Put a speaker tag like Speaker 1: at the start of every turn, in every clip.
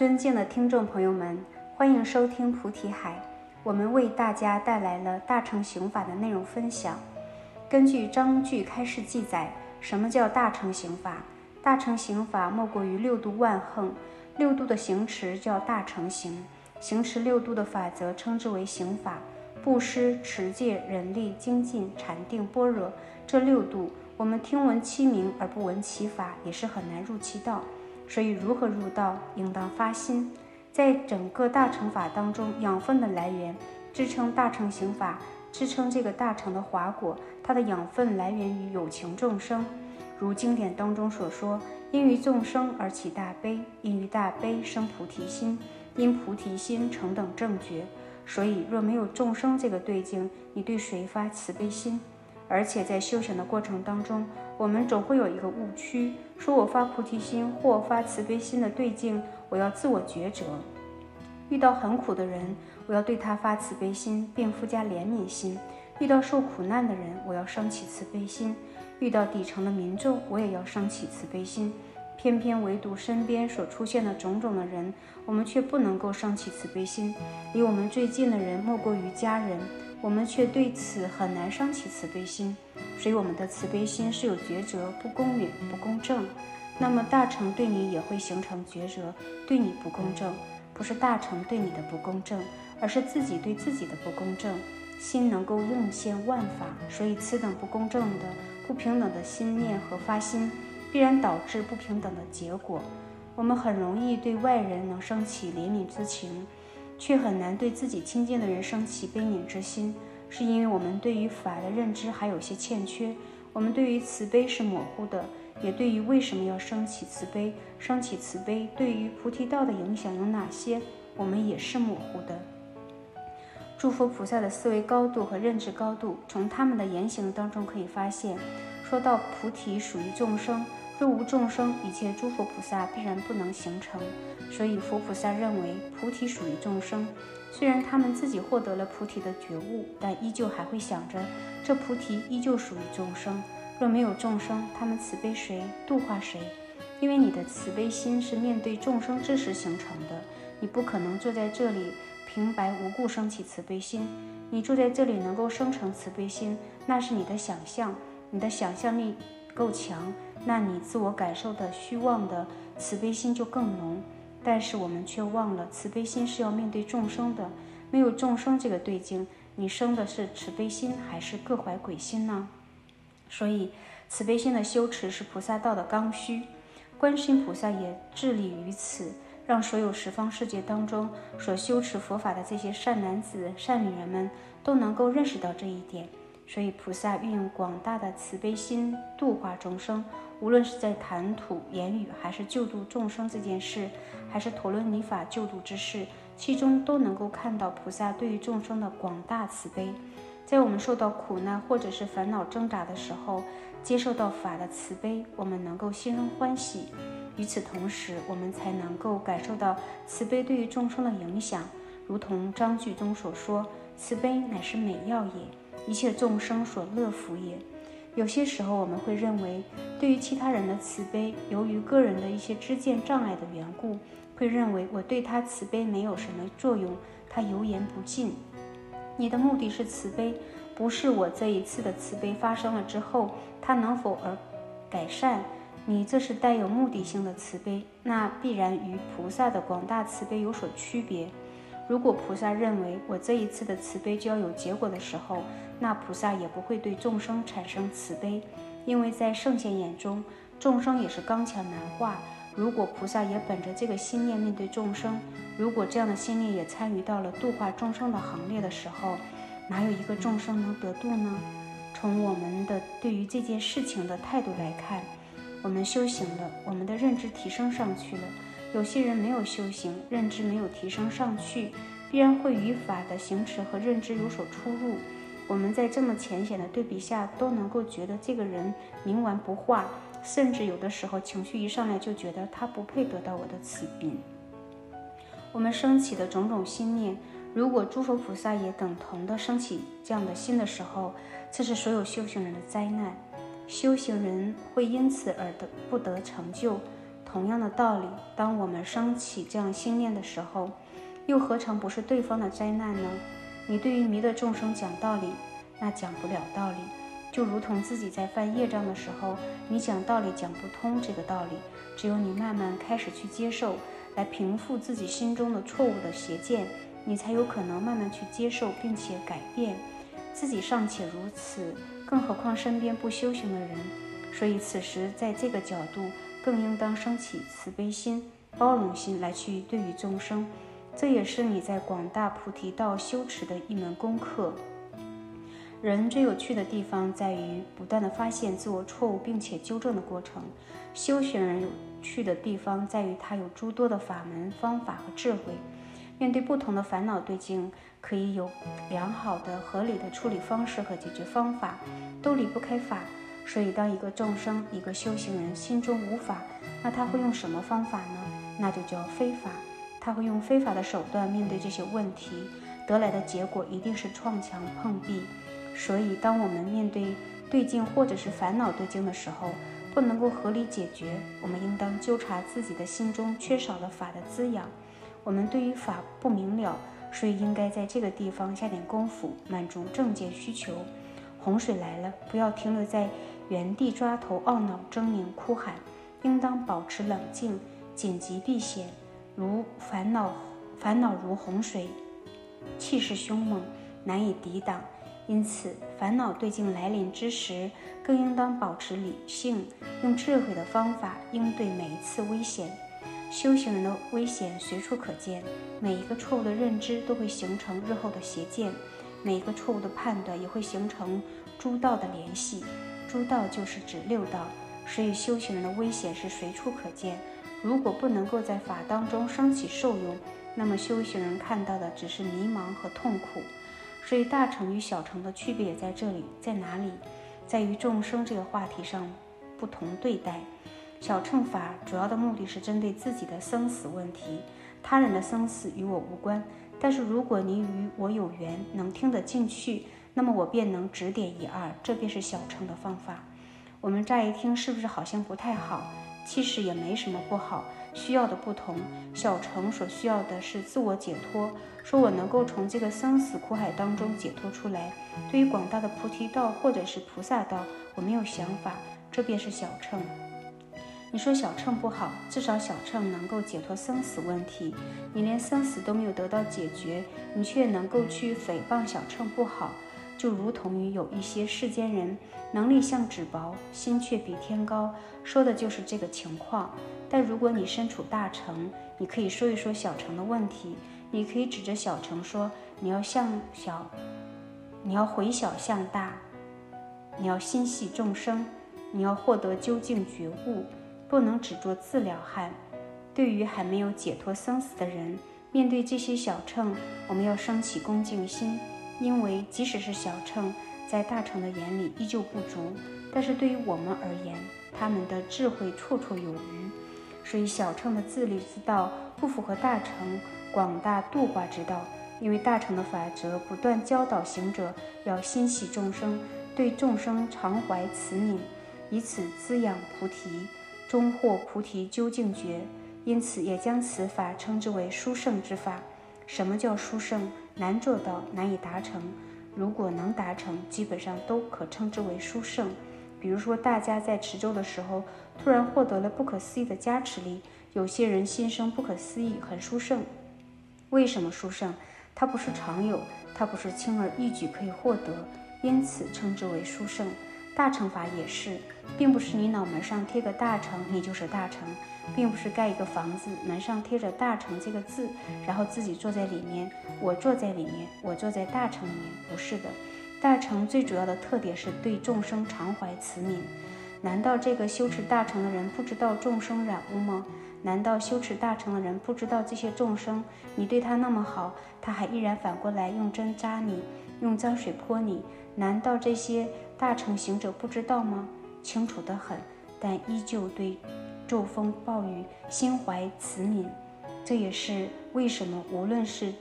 Speaker 1: 尊敬的听众朋友们，欢迎收听菩提海。我们为大家带来了大乘刑法的内容分享。根据章句开示记载，什么叫大乘刑法？大乘刑法莫过于六度万横，六度的行持叫大乘行。行持六度的法则称之为刑法。布施、持戒、忍力、精进、禅定、般若这六度，我们听闻其名而不闻其法，也是很难入其道。所以，如何入道，应当发心。在整个大乘法当中，养分的来源支撑大乘行法，支撑这个大乘的华果，它的养分来源于有情众生。如经典当中所说：“因于众生而起大悲，因于大悲生菩提心，因菩提心成等正觉。”所以，若没有众生这个对境，你对谁发慈悲心？而且在修行的过程当中，我们总会有一个误区，说我发菩提心或发慈悲心的对境。我要自我抉择，遇到很苦的人，我要对他发慈悲心，并附加怜悯心；遇到受苦难的人，我要升起慈悲心；遇到底层的民众，我也要升起慈悲心。偏偏唯独身边所出现的种种的人，我们却不能够升起慈悲心。离我们最近的人莫过于家人，我们却对此很难升起慈悲心。所以我们的慈悲心是有抉择，不公允，不公正。那么大乘对你也会形成抉择，对你不公正，不是大乘对你的不公正，而是自己对自己的不公正。心能够应现万法，所以此等不公正的、不平等的心念和发心，必然导致不平等的结果。我们很容易对外人能升起怜悯之情，却很难对自己亲近的人升起悲悯之心，是因为我们对于法的认知还有些欠缺，我们对于慈悲是模糊的。也对于为什么要升起慈悲，升起慈悲对于菩提道的影响有哪些，我们也是模糊的。诸佛菩萨的思维高度和认知高度，从他们的言行当中可以发现。说到菩提属于众生，若无众生，一切诸佛菩萨必然不能形成。所以佛菩萨认为菩提属于众生，虽然他们自己获得了菩提的觉悟，但依旧还会想着这菩提依旧属于众生。若没有众生，他们慈悲谁度化谁？因为你的慈悲心是面对众生之时形成的，你不可能坐在这里平白无故升起慈悲心。你坐在这里能够生成慈悲心，那是你的想象，你的想象力够强，那你自我感受的虚妄的慈悲心就更浓。但是我们却忘了，慈悲心是要面对众生的，没有众生这个对境，你生的是慈悲心还是各怀鬼心呢？所以，慈悲心的修持是菩萨道的刚需。观世音菩萨也致力于此，让所有十方世界当中所修持佛法的这些善男子、善女人们都能够认识到这一点。所以，菩萨运用广大的慈悲心度化众生，无论是在谈吐、言语，还是救度众生这件事，还是陀罗尼法救度之事，其中都能够看到菩萨对于众生的广大慈悲。在我们受到苦难或者是烦恼挣扎的时候，接受到法的慈悲，我们能够心生欢喜。与此同时，我们才能够感受到慈悲对于众生的影响。如同章句中所说：“慈悲乃是美药也，一切众生所乐福也。”有些时候，我们会认为，对于其他人的慈悲，由于个人的一些知见障碍的缘故，会认为我对他慈悲没有什么作用，他油盐不进。你的目的是慈悲，不是我这一次的慈悲发生了之后，他能否而改善？你这是带有目的性的慈悲，那必然与菩萨的广大慈悲有所区别。如果菩萨认为我这一次的慈悲就要有结果的时候，那菩萨也不会对众生产生慈悲，因为在圣贤眼中，众生也是刚强难化。如果菩萨也本着这个心念面对众生，如果这样的心念也参与到了度化众生的行列的时候，哪有一个众生能得度呢？从我们的对于这件事情的态度来看，我们修行了，我们的认知提升上去了。有些人没有修行，认知没有提升上去，必然会与法的行持和认知有所出入。我们在这么浅显的对比下，都能够觉得这个人冥顽不化。甚至有的时候，情绪一上来就觉得他不配得到我的慈悲。我们升起的种种心念，如果诸佛菩萨也等同的升起这样的心的时候，这是所有修行人的灾难。修行人会因此而得不得成就。同样的道理，当我们升起这样心念的时候，又何尝不是对方的灾难呢？你对于迷的众生讲道理，那讲不了道理，就如同自己在犯业障的时候，你讲道理讲不通这个道理。只有你慢慢开始去接受，来平复自己心中的错误的邪见，你才有可能慢慢去接受并且改变。自己尚且如此，更何况身边不修行的人？所以此时在这个角度，更应当升起慈悲心、包容心来去对于众生。这也是你在广大菩提道修持的一门功课。人最有趣的地方在于不断的发现自我错误并且纠正的过程。修行人有趣的地方在于他有诸多的法门、方法和智慧。面对不同的烦恼对境，可以有良好的、合理的处理方式和解决方法，都离不开法。所以，当一个众生、一个修行人心中无法，那他会用什么方法呢？那就叫非法。他会用非法的手段面对这些问题，得来的结果一定是撞墙碰壁。所以，当我们面对对境或者是烦恼对境的时候，不能够合理解决，我们应当纠察自己的心中缺少了法的滋养。我们对于法不明了，所以应该在这个地方下点功夫，满足正见需求。洪水来了，不要停留在原地抓头懊恼、狰狞哭喊，应当保持冷静，紧急避险。如烦恼，烦恼如洪水，气势凶猛，难以抵挡。因此，烦恼对境来临之时，更应当保持理性，用智慧的方法应对每一次危险。修行人的危险随处可见，每一个错误的认知都会形成日后的邪见，每一个错误的判断也会形成诸道的联系。诸道就是指六道，所以修行人的危险是随处可见。如果不能够在法当中升起受用，那么修行人看到的只是迷茫和痛苦。所以大乘与小乘的区别在这里，在哪里？在于众生这个话题上不同对待。小乘法主要的目的是针对自己的生死问题，他人的生死与我无关。但是如果你与我有缘，能听得进去，那么我便能指点一二，这便是小乘的方法。我们乍一听是不是好像不太好？其实也没什么不好，需要的不同。小乘所需要的是自我解脱，说我能够从这个生死苦海当中解脱出来。对于广大的菩提道或者是菩萨道，我没有想法，这便是小乘。你说小乘不好，至少小乘能够解脱生死问题。你连生死都没有得到解决，你却能够去诽谤小乘不好。就如同于有一些世间人，能力像纸薄，心却比天高，说的就是这个情况。但如果你身处大城，你可以说一说小乘的问题，你可以指着小乘说，你要向小，你要回小向大，你要心系众生，你要获得究竟觉悟，不能只做自了汉。对于还没有解脱生死的人，面对这些小乘，我们要升起恭敬心。因为即使是小乘，在大乘的眼里依旧不足，但是对于我们而言，他们的智慧绰绰有余，所以小乘的自律之道不符合大乘广大度化之道。因为大乘的法则不断教导行者要心系众生，对众生常怀慈悯，以此滋养菩提，终获菩提究竟觉。因此也将此法称之为殊胜之法。什么叫殊胜？难做到，难以达成。如果能达成，基本上都可称之为殊胜。比如说，大家在持咒的时候，突然获得了不可思议的加持力，有些人心生不可思议，很殊胜。为什么殊胜？它不是常有，它不是轻而易举可以获得，因此称之为殊胜。大乘法也是，并不是你脑门上贴个大乘，你就是大乘。并不是盖一个房子，门上贴着“大成”这个字，然后自己坐在里面。我坐在里面，我坐在大成里面，不是的。大成最主要的特点是对众生常怀慈悯。难道这个修持大成的人不知道众生染污吗？难道修持大成的人不知道这些众生？你对他那么好，他还依然反过来用针扎你，用脏水泼你？难道这些大成行者不知道吗？清楚得很，但依旧对。骤风暴雨，心怀慈悯，这也是为什么无论是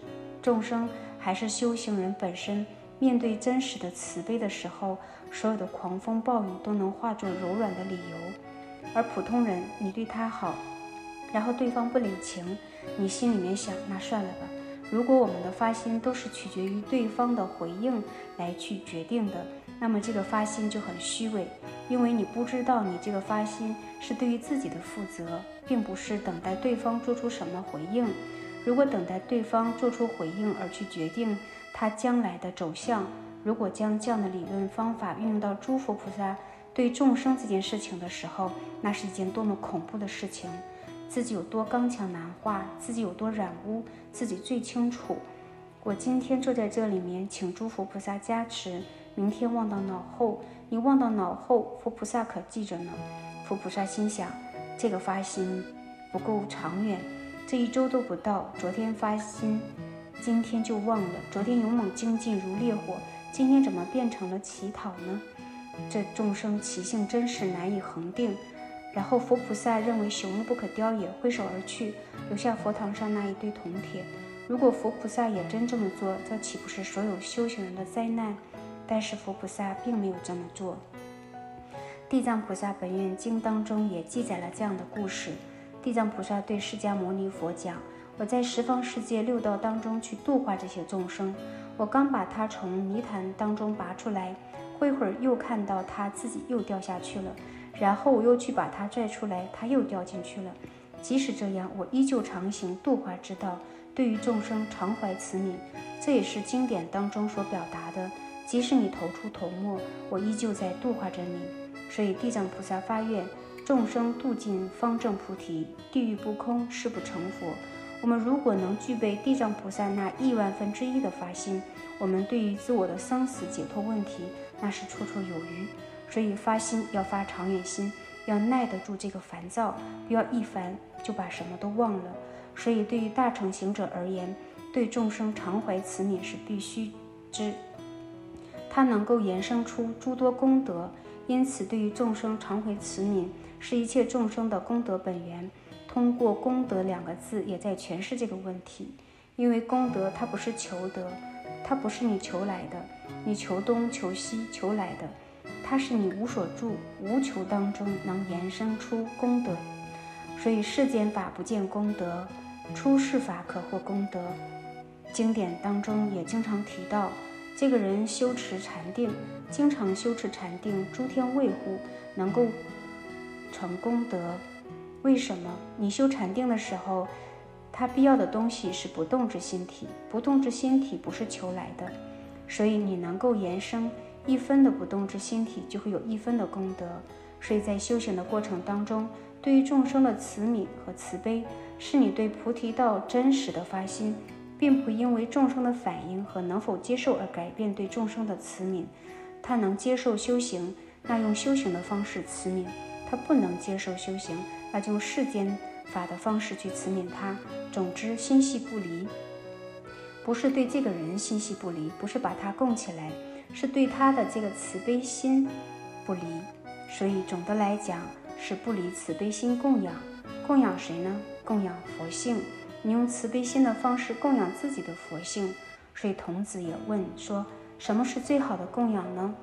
Speaker 1: 众生还是修行人本身，面对真实的慈悲的时候，所有的狂风暴雨都能化作柔软的理由。而普通人，你对他好，然后对方不领情，你心里面想，那算了吧。如果我们的发心都是取决于对方的回应来去决定的，那么这个发心就很虚伪，因为你不知道你这个发心是对于自己的负责，并不是等待对方做出什么回应。如果等待对方做出回应而去决定他将来的走向，如果将这样的理论方法运用到诸佛菩萨对众生这件事情的时候，那是一件多么恐怖的事情！自己有多刚强难化，自己有多染污，自己最清楚。我今天坐在这里面，请诸佛菩萨加持。明天忘到脑后，你忘到脑后，佛菩萨可记着呢。佛菩萨心想，这个发心不够长远，这一周都不到。昨天发心，今天就忘了。昨天勇猛精进如烈火，今天怎么变成了乞讨呢？这众生其性真是难以恒定。然后佛菩萨认为朽木不可雕也，挥手而去，留下佛堂上那一堆铜铁。如果佛菩萨也真这么做，这岂不是所有修行人的灾难？但是佛菩萨并没有这么做。地藏菩萨本愿经当中也记载了这样的故事。地藏菩萨对释迦牟尼佛讲：“我在十方世界六道当中去度化这些众生，我刚把他从泥潭当中拔出来，过一会儿又看到他自己又掉下去了。”然后我又去把他拽出来，他又掉进去了。即使这样，我依旧常行度化之道，对于众生常怀慈悯。这也是经典当中所表达的。即使你投出头没，我依旧在度化着你。所以地藏菩萨发愿，众生度尽方正菩提，地狱不空，誓不成佛。我们如果能具备地藏菩萨那亿万分之一的发心，我们对于自我的生死解脱问题，那是绰绰有余。所以发心要发长远心，要耐得住这个烦躁，不要一烦就把什么都忘了。所以对于大乘行者而言，对众生常怀慈悯是必须之，它能够衍生出诸多功德。因此，对于众生常怀慈悯，是一切众生的功德本源。通过功德两个字，也在诠释这个问题。因为功德它不是求得，它不是你求来的，你求东求西求来的。它是你无所住、无求当中能延伸出功德，所以世间法不见功德，出世法可获功德。经典当中也经常提到，这个人修持禅定，经常修持禅定，诸天卫护，能够成功德。为什么？你修禅定的时候，它必要的东西是不动之心体，不动之心体不是求来的，所以你能够延伸。一分的不动之心体，就会有一分的功德。所以在修行的过程当中，对于众生的慈悯和慈悲，是你对菩提道真实的发心，并不因为众生的反应和能否接受而改变对众生的慈悯。他能接受修行，那用修行的方式慈悯；他不能接受修行，那就用世间法的方式去慈悯他。总之，心系不离，不是对这个人心系不离，不是把他供起来。是对他的这个慈悲心不离，所以总的来讲是不离慈悲心供养。供养谁呢？供养佛性。你用慈悲心的方式供养自己的佛性。所以童子也问说：什么是最好的供养呢？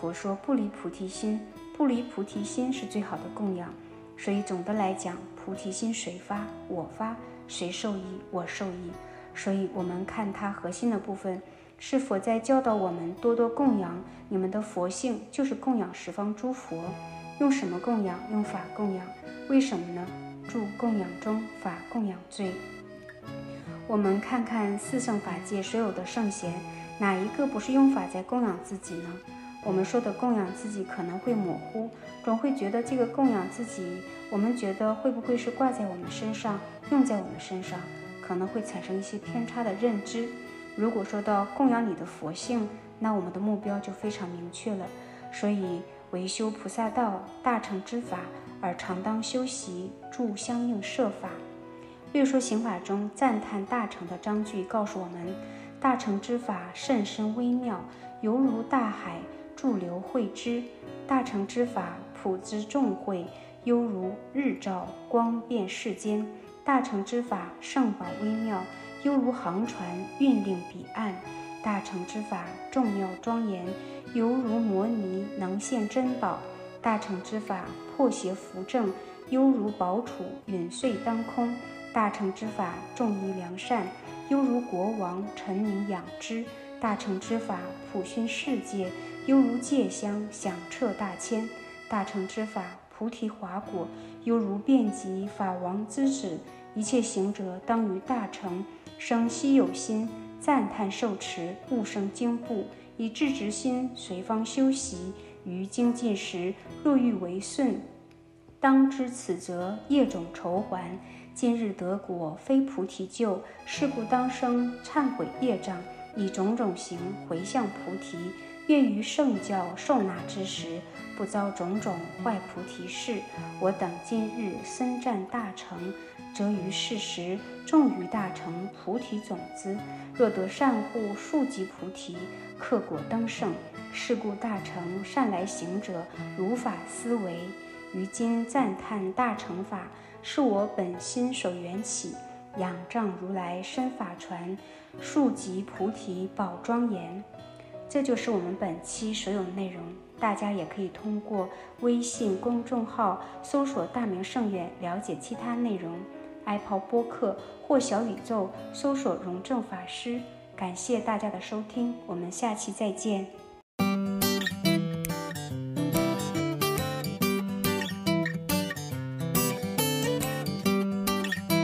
Speaker 1: 佛说：不离菩提心。不离菩提心是最好的供养。所以总的来讲，菩提心谁发？我发。谁受益？我受益。所以我们看它核心的部分。是否在教导我们多多供养你们的佛性？就是供养十方诸佛，用什么供养？用法供养。为什么呢？住供养中，法供养最。我们看看四圣法界所有的圣贤，哪一个不是用法在供养自己呢？我们说的供养自己可能会模糊，总会觉得这个供养自己，我们觉得会不会是挂在我们身上，用在我们身上，可能会产生一些偏差的认知。如果说到供养你的佛性，那我们的目标就非常明确了。所以为修菩萨道大乘之法，而常当修习助相应设法。略说刑法中赞叹大乘的章句告诉我们：大乘之法甚深微妙，犹如大海驻流汇之；大乘之法普之众会，犹如日照光遍世间；大乘之法圣宝微妙。犹如航船运令彼岸，大乘之法众妙庄严；犹如摩尼能现珍宝，大乘之法破邪扶正；犹如宝杵陨碎当空；大乘之法重于良善，犹如国王臣民养之；大乘之法普熏世界，犹如戒香响彻大千；大乘之法菩提华果，犹如遍及法王之子。一切行者当于大乘生希有心，赞叹受持，勿生惊怖，以智之心随方修习。于精进时，若欲为顺，当知此则业种酬还。今日得果，非菩提救，是故当生忏悔业障，以种种行回向菩提。愿于圣教受纳之时，不遭种种坏菩提事。我等今日身占大成，则于世时种于大成菩提种子。若得善护数级菩提，克果登圣。是故大成善来行者，如法思维。于今赞叹大乘法，是我本心所缘起，仰仗如来身法传，数级菩提宝庄严。这就是我们本期所有内容。大家也可以通过微信公众号搜索“大明圣院”了解其他内容。Apple 播客或小宇宙搜索“荣正法师”。感谢大家的收听，我们下期再见。